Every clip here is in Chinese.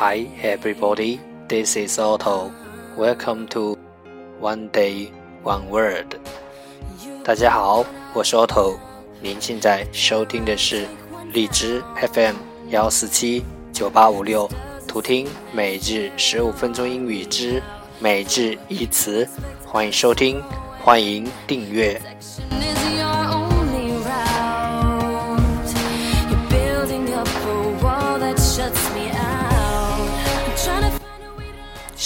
Hi everybody, this is Otto. Welcome to One Day One Word. 大家好，我是 Otto。您现在收听的是荔枝 FM 幺四七九八五六，图听每日十五分钟英语之每日一词。欢迎收听，欢迎订阅。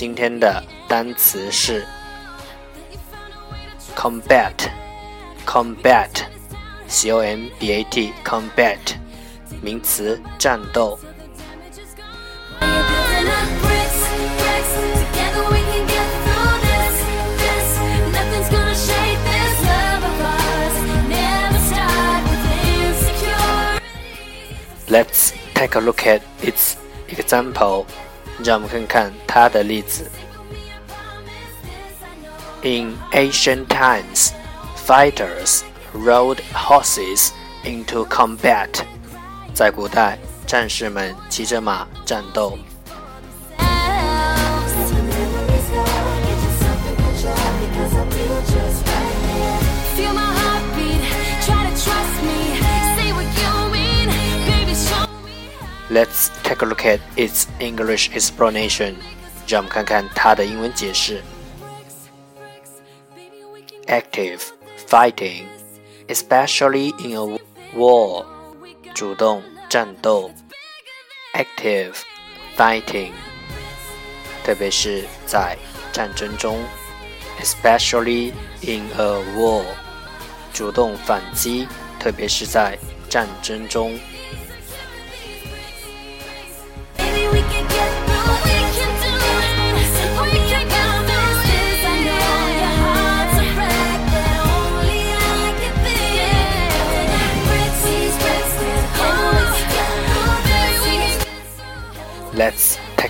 今天的单词是 combat，combat，c o m b a t，combat，名词，战斗。Let's take a look at its example. 让我们看看它的例子。In ancient times, fighters rode horses into combat. 在古代，战士们骑着马战斗。Let's take a look at its English explanation. 让我们看看它的英文解释。Active fighting, especially in a war. 主动战斗。Active fighting，特别是在战争中。Especially in a war，主动反击，特别是在战争中。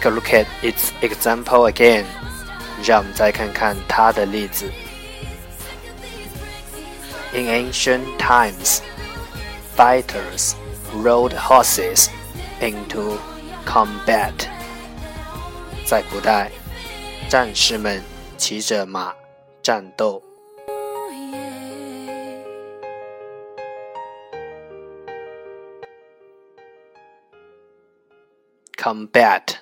take a look at its example again. 让我们再看看它的例子。In ancient times, fighters rode horses into combat. 在古代，战士们骑着马战斗。combat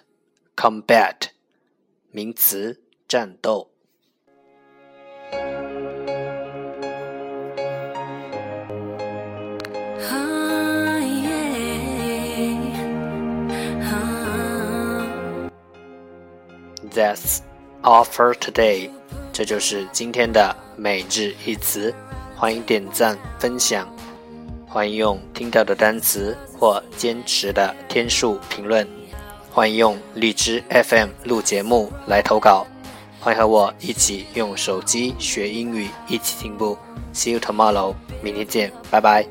combat 名词，战斗。That's all for today。这就是今天的每日一词。欢迎点赞分享，欢迎用听到的单词或坚持的天数评论。欢迎用荔枝 FM 录节目来投稿，欢迎和我一起用手机学英语，一起进步。See you tomorrow，明天见，拜拜。